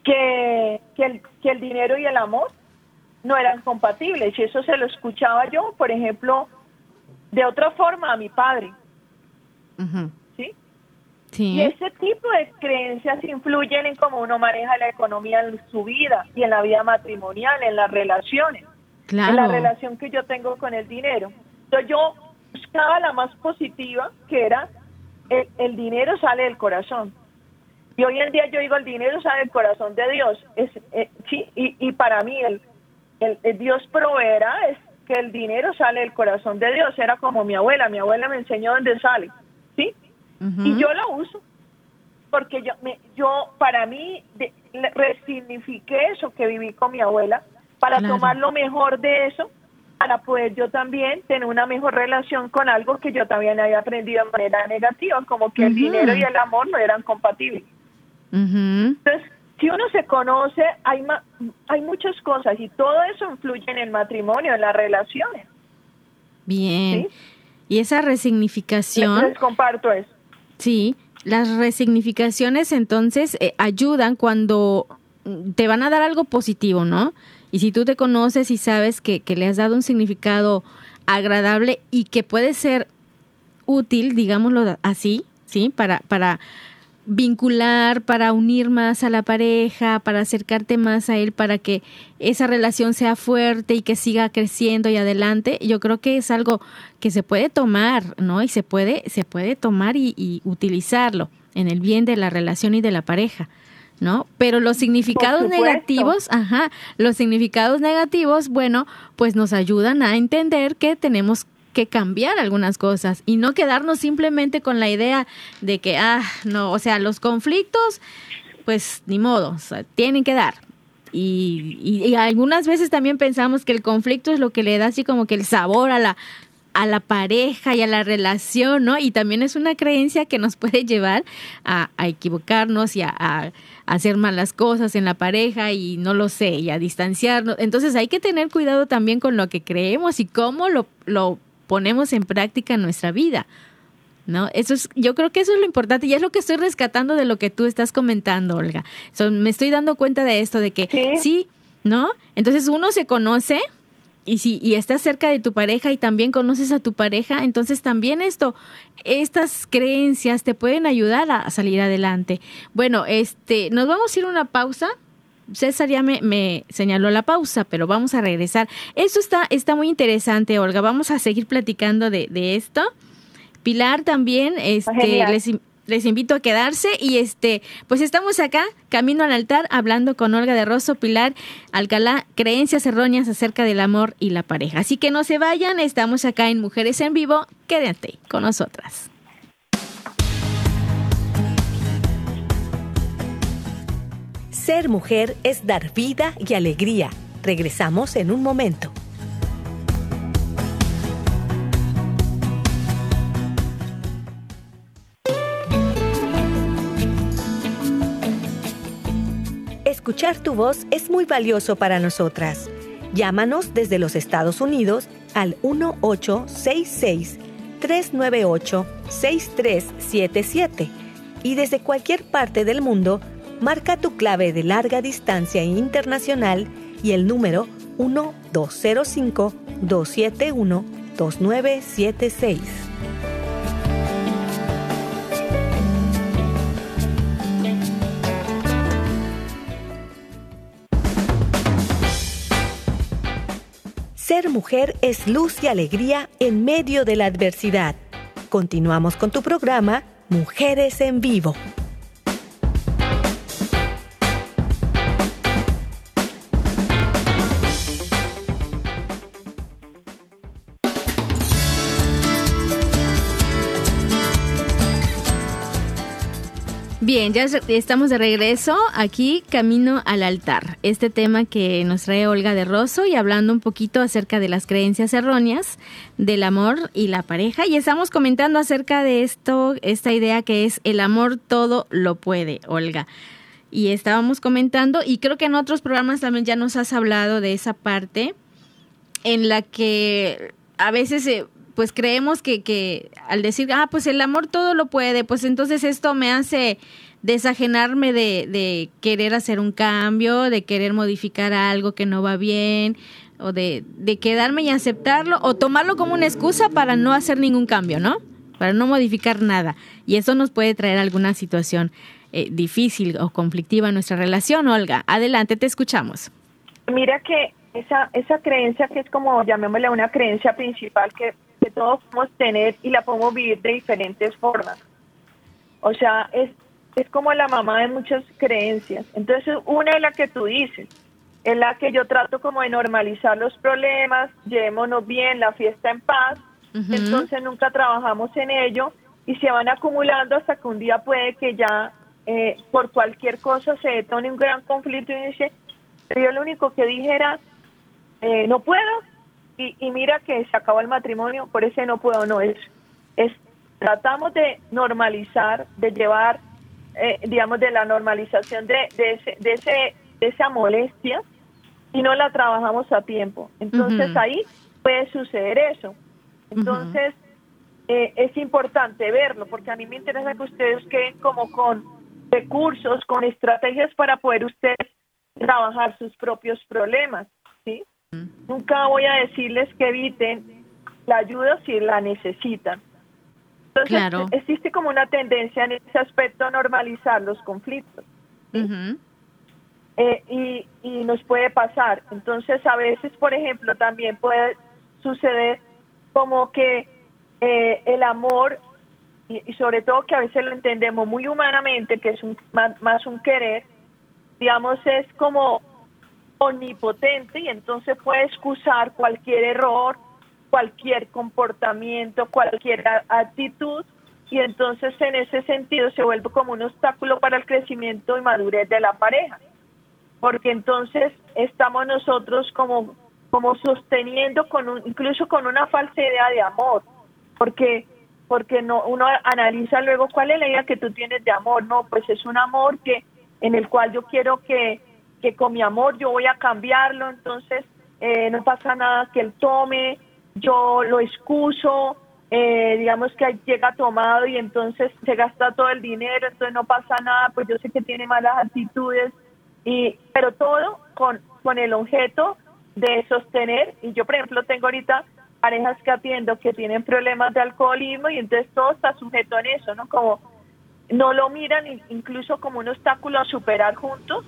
que, que, el, que el dinero y el amor no eran compatibles, y eso se lo escuchaba yo, por ejemplo, de otra forma a mi padre. ¿sí? Sí. Y ese tipo de creencias influyen en cómo uno maneja la economía en su vida y en la vida matrimonial, en las relaciones Claro. en la relación que yo tengo con el dinero. Entonces yo buscaba la más positiva, que era el, el dinero sale del corazón. Y hoy en día yo digo, el dinero sale del corazón de Dios. Es, eh, sí, y, y para mí el, el, el Dios proveerá es que el dinero sale del corazón de Dios. Era como mi abuela, mi abuela me enseñó dónde sale. ¿sí? Y yo lo uso. Porque yo, me, yo para mí, de- le- resignifiqué eso que viví con mi abuela para Claro. tomar lo mejor de eso, para poder yo también tener una mejor relación con algo que yo también había aprendido de manera negativa, como que el dinero y el amor no eran compatibles. Entonces, si uno se conoce, hay, hay muchas cosas y todo eso influye en el matrimonio, en las relaciones. Bien. Y esa resignificación. Les, comparto eso. Sí, las resignificaciones entonces eh, ayudan cuando te van a dar algo positivo, ¿no? Y si tú te conoces y sabes que, que le has dado un significado agradable y que puede ser útil, digámoslo así, ¿sí? Para, para vincular, para unir más a la pareja, para acercarte más a él, para que esa relación sea fuerte y que siga creciendo y adelante, yo creo que es algo que se puede tomar, ¿no? Y se puede, se puede tomar y, y utilizarlo en el bien de la relación y de la pareja. ¿no? Pero los significados negativos, ajá, los significados negativos, bueno, pues nos ayudan a entender que tenemos que cambiar algunas cosas y no quedarnos simplemente con la idea de que, ah, no, o sea, los conflictos, pues ni modo, tienen que dar. Y, y, algunas veces también pensamos que el conflicto es lo que le da así como que el sabor a la, a la pareja y a la relación, ¿no? Y también es una creencia que nos puede llevar a, equivocarnos y a, hacer malas cosas en la pareja y no lo sé, y a distanciarnos. Entonces hay que tener cuidado también con lo que creemos y cómo lo, lo ponemos en práctica en nuestra vida. ¿No? Eso es, yo creo que eso es lo importante y es lo que estoy rescatando de lo que tú estás comentando, Olga. me estoy dando cuenta de esto, de que ¿Sí? sí, ¿no? Entonces uno se conoce, y si y estás cerca de tu pareja y también conoces a tu pareja, entonces también esto, estas creencias te pueden ayudar a salir adelante. Bueno, este, nos vamos a ir a una pausa. César ya me, me, señaló la pausa, pero vamos a regresar. Esto está, está muy interesante, Olga. Vamos a seguir platicando de, de esto. Pilar también, este, les, les invito a quedarse y este, pues estamos acá, camino al altar, hablando con Olga de Rosso, Pilar Alcalá, creencias erróneas acerca del amor y la pareja. Así que no se vayan, estamos acá en Mujeres en Vivo, quédate con nosotras. Ser mujer es dar vida y alegría. Regresamos en un momento. escuchar tu voz es muy valioso para nosotras. Llámanos desde los Estados Unidos al 1866-398-6377 y desde cualquier parte del mundo, marca tu clave de larga distancia internacional y el número 1205-271-2976. Ser mujer es luz y alegría en medio de la adversidad. Continuamos con tu programa Mujeres en Vivo. Bien, ya estamos de regreso aquí, camino al altar. Este tema que nos trae Olga de Rosso y hablando un poquito acerca de las creencias erróneas del amor y la pareja. Y estamos comentando acerca de esto, esta idea que es el amor todo lo puede, Olga. Y estábamos comentando, y creo que en otros programas también ya nos has hablado de esa parte en la que a veces pues creemos que, que al decir, ah, pues el amor todo lo puede, pues entonces esto me hace desajenarme de, de querer hacer un cambio, de querer modificar algo que no va bien, o de, de quedarme y aceptarlo, o tomarlo como una excusa para no hacer ningún cambio, ¿no? Para no modificar nada. Y eso nos puede traer alguna situación eh, difícil o conflictiva en nuestra relación, Olga. Adelante, te escuchamos. Mira que esa, esa creencia que es como, llamémosle una creencia principal que todos podemos tener y la podemos vivir de diferentes formas. O sea, es, es como la mamá de muchas creencias. Entonces, una es la que tú dices, es la que yo trato como de normalizar los problemas, llevémonos bien, la fiesta en paz, entonces nunca trabajamos en ello y se van acumulando hasta que un día puede que ya eh, por cualquier cosa se detone un gran conflicto y dice, yo lo único que dije era, eh, no puedo, y, mira que se acabó el matrimonio, por ese no puedo, no es, es tratamos de normalizar, de llevar eh, digamos, de la normalización de, de, ese, de, ese, de esa molestia y no la trabajamos a tiempo. Entonces ahí puede suceder eso. Entonces eh, es importante verlo porque a mí me interesa que ustedes queden como con recursos, con estrategias para poder ustedes trabajar sus propios problemas. Nunca voy a decirles que eviten la ayuda si la necesitan. Entonces, Claro. existe como una tendencia en ese aspecto a normalizar los conflictos. Eh, y, y nos puede pasar. Entonces, a veces, por ejemplo, también puede suceder como que eh, el amor, y, y sobre todo que a veces lo entendemos muy humanamente, que es un, más, más un querer, digamos, es como omnipotente y entonces puede excusar cualquier error, cualquier comportamiento, cualquier actitud y entonces en ese sentido se vuelve como un obstáculo para el crecimiento y madurez de la pareja. Porque entonces estamos nosotros como como sosteniendo con un, incluso con una falsa idea de amor. Porque porque no uno analiza luego cuál es la idea que tú tienes de amor. No pues es un amor que en el cual yo quiero que que con mi amor yo voy a cambiarlo entonces eh, no pasa nada que él tome yo lo excuso eh, digamos que llega tomado y entonces se gasta todo el dinero entonces no pasa nada pues yo sé que tiene malas actitudes y pero todo con con el objeto de sostener. Y yo por ejemplo tengo ahorita parejas que atiendo que tienen problemas de alcoholismo y entonces todo está sujeto en eso no como no lo miran in- incluso como un obstáculo a superar juntos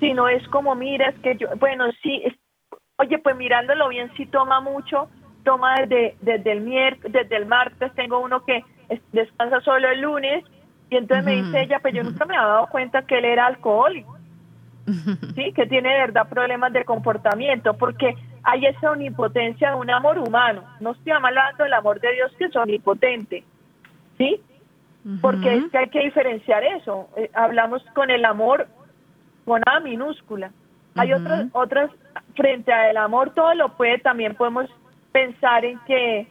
sino es como mira es que yo bueno sí es- oye pues mirándolo bien sí toma mucho toma desde desde el miércoles desde el martes tengo uno que es- descansa solo el lunes y entonces me dice ella pues yo nunca me había dado cuenta que él era alcohólico (laughs) sí, que tiene de verdad problemas de comportamiento, porque hay esa omnipotencia de un amor humano. No estoy hablando del amor de Dios que es omnipotente, ¿sí? Porque es que hay que diferenciar eso. Eh, hablamos con el amor con A minúscula. Hay Ujú. otras, otras, frente al amor todo lo puede, también podemos pensar en que,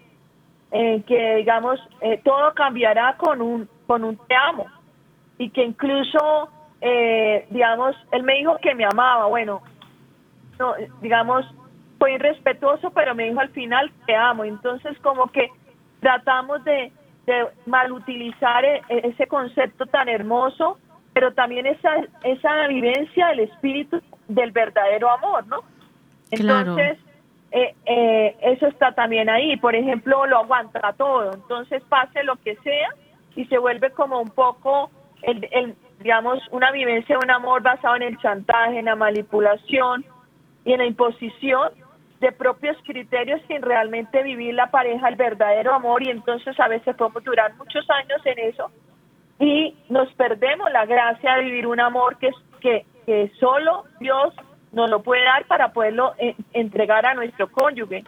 en que digamos, eh, todo cambiará con un, con un te amo y que incluso, eh, digamos, él me dijo que me amaba, bueno, no, digamos, fue irrespetuoso, pero me dijo al final te amo, entonces como que tratamos de, de malutilizar e- e- ese concepto tan hermoso, pero también esa, esa vivencia del espíritu del verdadero amor, ¿no? Claro. Entonces, eh, eh, eso está también ahí. Por ejemplo, lo aguanta todo. Entonces, pase lo que sea y se vuelve como un poco, el, el, digamos, una vivencia de un amor basado en el chantaje, en la manipulación y en la imposición de propios criterios sin realmente vivir la pareja el verdadero amor y entonces a veces podemos durar muchos años en eso y nos perdemos la gracia de vivir un amor que, que, que solo Dios nos lo puede dar para poderlo eh, entregar a nuestro cónyuge,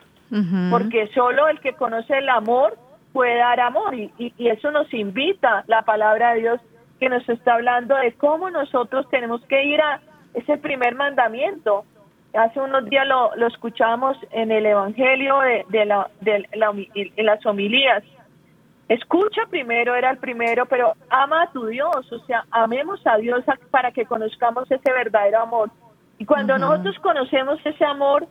porque solo el que conoce el amor puede dar amor y, y, y eso nos invita la palabra de Dios que nos está hablando de cómo nosotros tenemos que ir a ese primer mandamiento. Hace unos días lo, lo escuchábamos en el Evangelio de, de la, de la, en las homilías. Escucha primero, era el primero, pero ama a tu Dios, o sea, amemos a Dios para que conozcamos ese verdadero amor. Y cuando nosotros conocemos ese amor,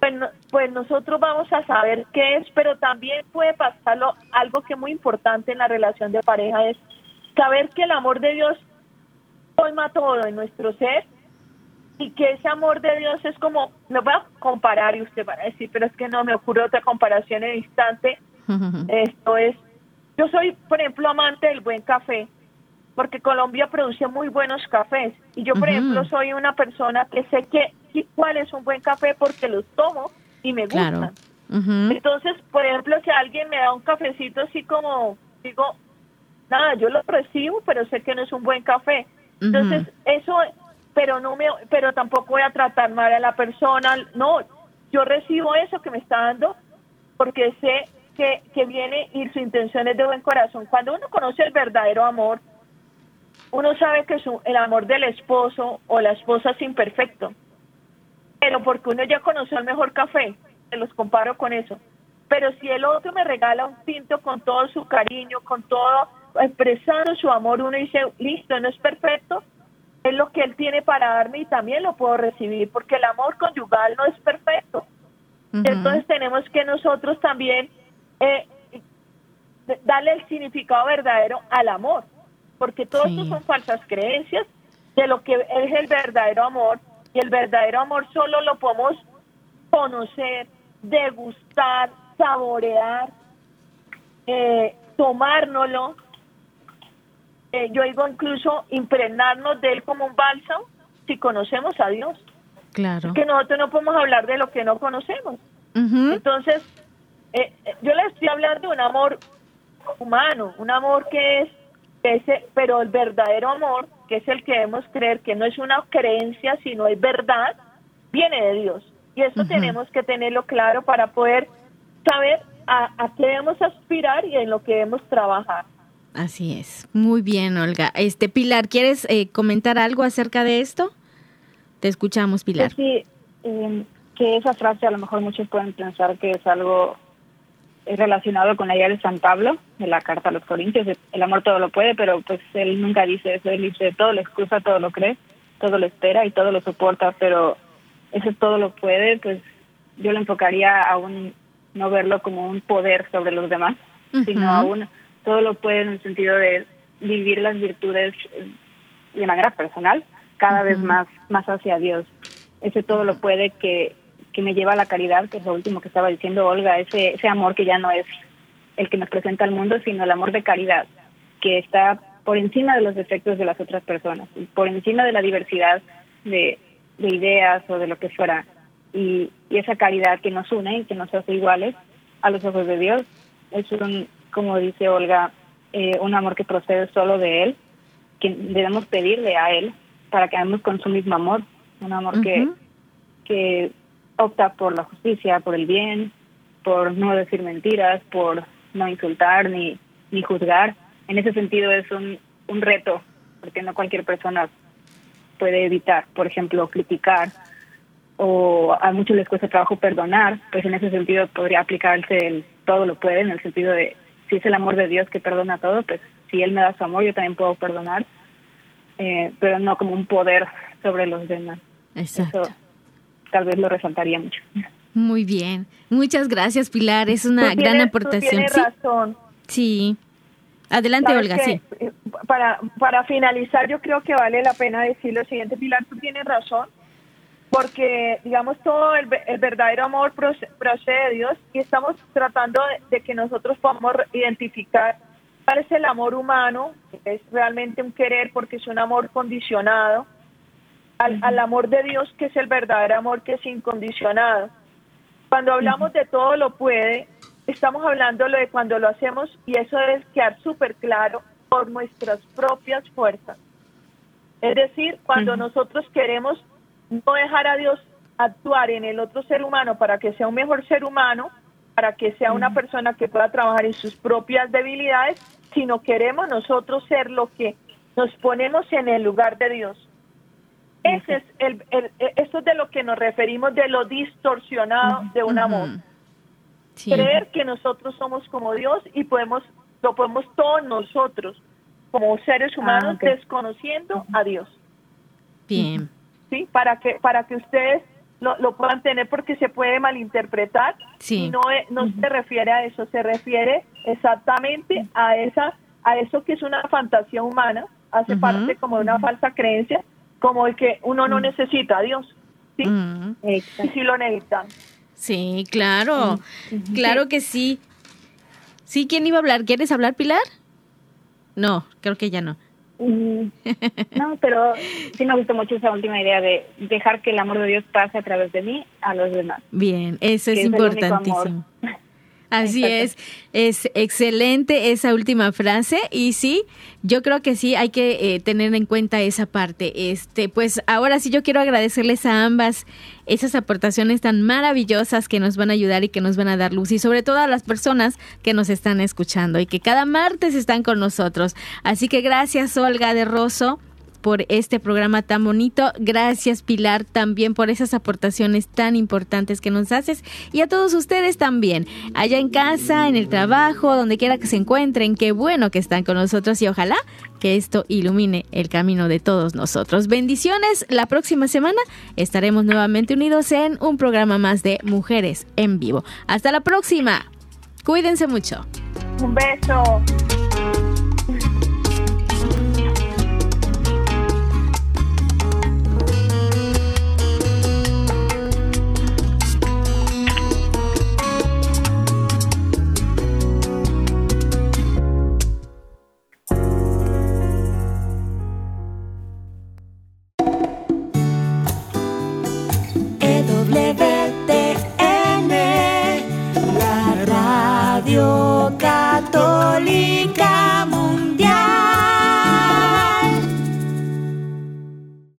pues, no- pues nosotros vamos a saber qué es, pero también puede pasarlo algo que es muy importante en la relación de pareja es saber que el amor de Dios colma todo en nuestro ser y que ese amor de Dios es como, me voy a comparar y usted va a decir, pero es que no me ocurre otra comparación en el instante, esto es, yo soy, por ejemplo, amante del buen café, porque Colombia produce muy buenos cafés. Y yo, por ejemplo, soy una persona que sé que cuál es un buen café porque los tomo y me gustan. Claro. Ujú. Entonces, por ejemplo, si alguien me da un cafecito así como, digo, nada, yo lo recibo, pero sé que no es un buen café. Entonces, eso, pero no me, pero tampoco voy a tratar mal a la persona. No, yo recibo eso que me está dando porque sé que, que viene y su intención es de buen corazón. Cuando uno conoce el verdadero amor, uno sabe que su, el amor del esposo o la esposa es imperfecto, pero porque uno ya conoció el mejor café, se los comparo con eso. Pero si el otro me regala un tinto con todo su cariño, con todo expresando su amor, uno dice, listo, no es perfecto, es lo que Él tiene para darme y también lo puedo recibir, porque el amor conyugal no es perfecto. Entonces tenemos que nosotros también eh, darle el significado verdadero al amor, porque todo esto son falsas creencias de lo que es el verdadero amor, y el verdadero amor solo lo podemos conocer, degustar, saborear, eh, tomárnoslo. Eh, yo digo incluso impregnarnos de él como un bálsamo si conocemos a Dios. Claro. que nosotros no podemos hablar de lo que no conocemos. Entonces, eh, eh, yo le estoy hablando de un amor humano, un amor que es ese, pero el verdadero amor, que es el que debemos creer, que no es una creencia, sino es verdad, viene de Dios. Y eso tenemos que tenerlo claro para poder saber a, a qué debemos aspirar y en lo que debemos trabajar. Así es. Muy bien, Olga. Este Pilar, ¿quieres eh, comentar algo acerca de esto? Te escuchamos, Pilar. Pues sí, eh, que esa frase a lo mejor muchos pueden pensar que es algo relacionado con la idea de San Pablo, de la carta a los Corintios, el amor todo lo puede, pero pues él nunca dice eso, él dice todo lo excusa, todo lo cree, todo lo espera y todo lo soporta, pero ese todo lo puede, pues yo lo enfocaría a un, no verlo como un poder sobre los demás, sino a un todo lo puede en el sentido de vivir las virtudes de manera personal, cada vez más, más hacia Dios. Ese todo lo puede que, que me lleva a la caridad, que es lo último que estaba diciendo Olga, ese, ese amor que ya no es el que nos presenta al mundo, sino el amor de caridad, que está por encima de los defectos de las otras personas, por encima de la diversidad de, de ideas o de lo que fuera. Y, y esa caridad que nos une y que nos hace iguales a los ojos de Dios es un, como dice Olga, eh, un amor que procede solo de Él, que debemos pedirle a Él para que hagamos con su mismo amor, un amor que, que opta por la justicia, por el bien, por no decir mentiras, por no insultar ni, ni juzgar. En ese sentido es un, un reto, porque no cualquier persona puede evitar, por ejemplo, criticar o a muchos les cuesta trabajo perdonar, pues en ese sentido podría aplicarse el todo lo puede, en el sentido de si es el amor de Dios que perdona todo, pues si Él me da su amor, yo también puedo perdonar, eh, pero no como un poder sobre los demás. Exacto. Eso tal vez lo resaltaría mucho. Muy bien. Muchas gracias, Pilar. Es una Tú gran tienes- aportación. Tú Sí, razón. sí. Adelante, ¿Sabes Olga, sí. Eh, Para, para finalizar, yo creo que vale la pena decir lo siguiente, Pilar, tú tienes razón, porque, digamos, todo el, el verdadero amor proce- procede de Dios y estamos tratando de, de que nosotros podamos identificar cuál es el amor humano, es realmente un querer porque es un amor condicionado, al, al amor de Dios, que es el verdadero amor que es incondicionado. Cuando hablamos de todo lo puede, estamos hablando de cuando lo hacemos y eso debe quedar súper claro por nuestras propias fuerzas. Es decir, cuando nosotros queremos no dejar a Dios actuar en el otro ser humano para que sea un mejor ser humano, para que sea una persona que pueda trabajar en sus propias debilidades, sino queremos nosotros ser lo que nos ponemos en el lugar de Dios. Ese es el, el- eso es de lo que nos referimos de lo distorsionado de un amor. Sí. Creer que nosotros somos como Dios y podemos lo podemos todos nosotros como seres humanos ok. desconociendo a Dios. Bien. ¿sí? Para que, para que ustedes lo, lo puedan tener porque se puede malinterpretar Sí. y no, e- no se refiere a eso, se refiere exactamente a esa a eso que es una fantasía humana, hace parte como de una falsa creencia, como el que uno no necesita a Dios, ¿sí? Mm, Y sí lo necesitan. Sí, claro. Claro que sí. Sí, ¿quién iba a hablar? ¿Quieres hablar, Pilar? No, creo que ya no. Mm, No, pero (laughs) sí me gustó mucho esa última idea de dejar que el amor de Dios pase a través de mí a los demás. Bien, eso es Que importantísimo. (laughs) Así es, es excelente esa última frase. Y sí, yo creo que sí hay que eh, tener en cuenta esa parte. Este, pues ahora sí yo quiero agradecerles a ambas esas aportaciones tan maravillosas que nos van a ayudar y que nos van a dar luz. Y sobre todo a las personas que nos están escuchando y que cada martes están con nosotros. Así que gracias Olga de Rosso por este programa tan bonito. Gracias Pilar también por esas aportaciones tan importantes que nos haces y a todos ustedes también, allá en casa, en el trabajo, donde quiera que se encuentren. Qué bueno que están con nosotros y ojalá que esto ilumine el camino de todos nosotros. Bendiciones. La próxima semana estaremos nuevamente unidos en un programa más de Mujeres en Vivo. Hasta la próxima. Cuídense mucho. Un beso.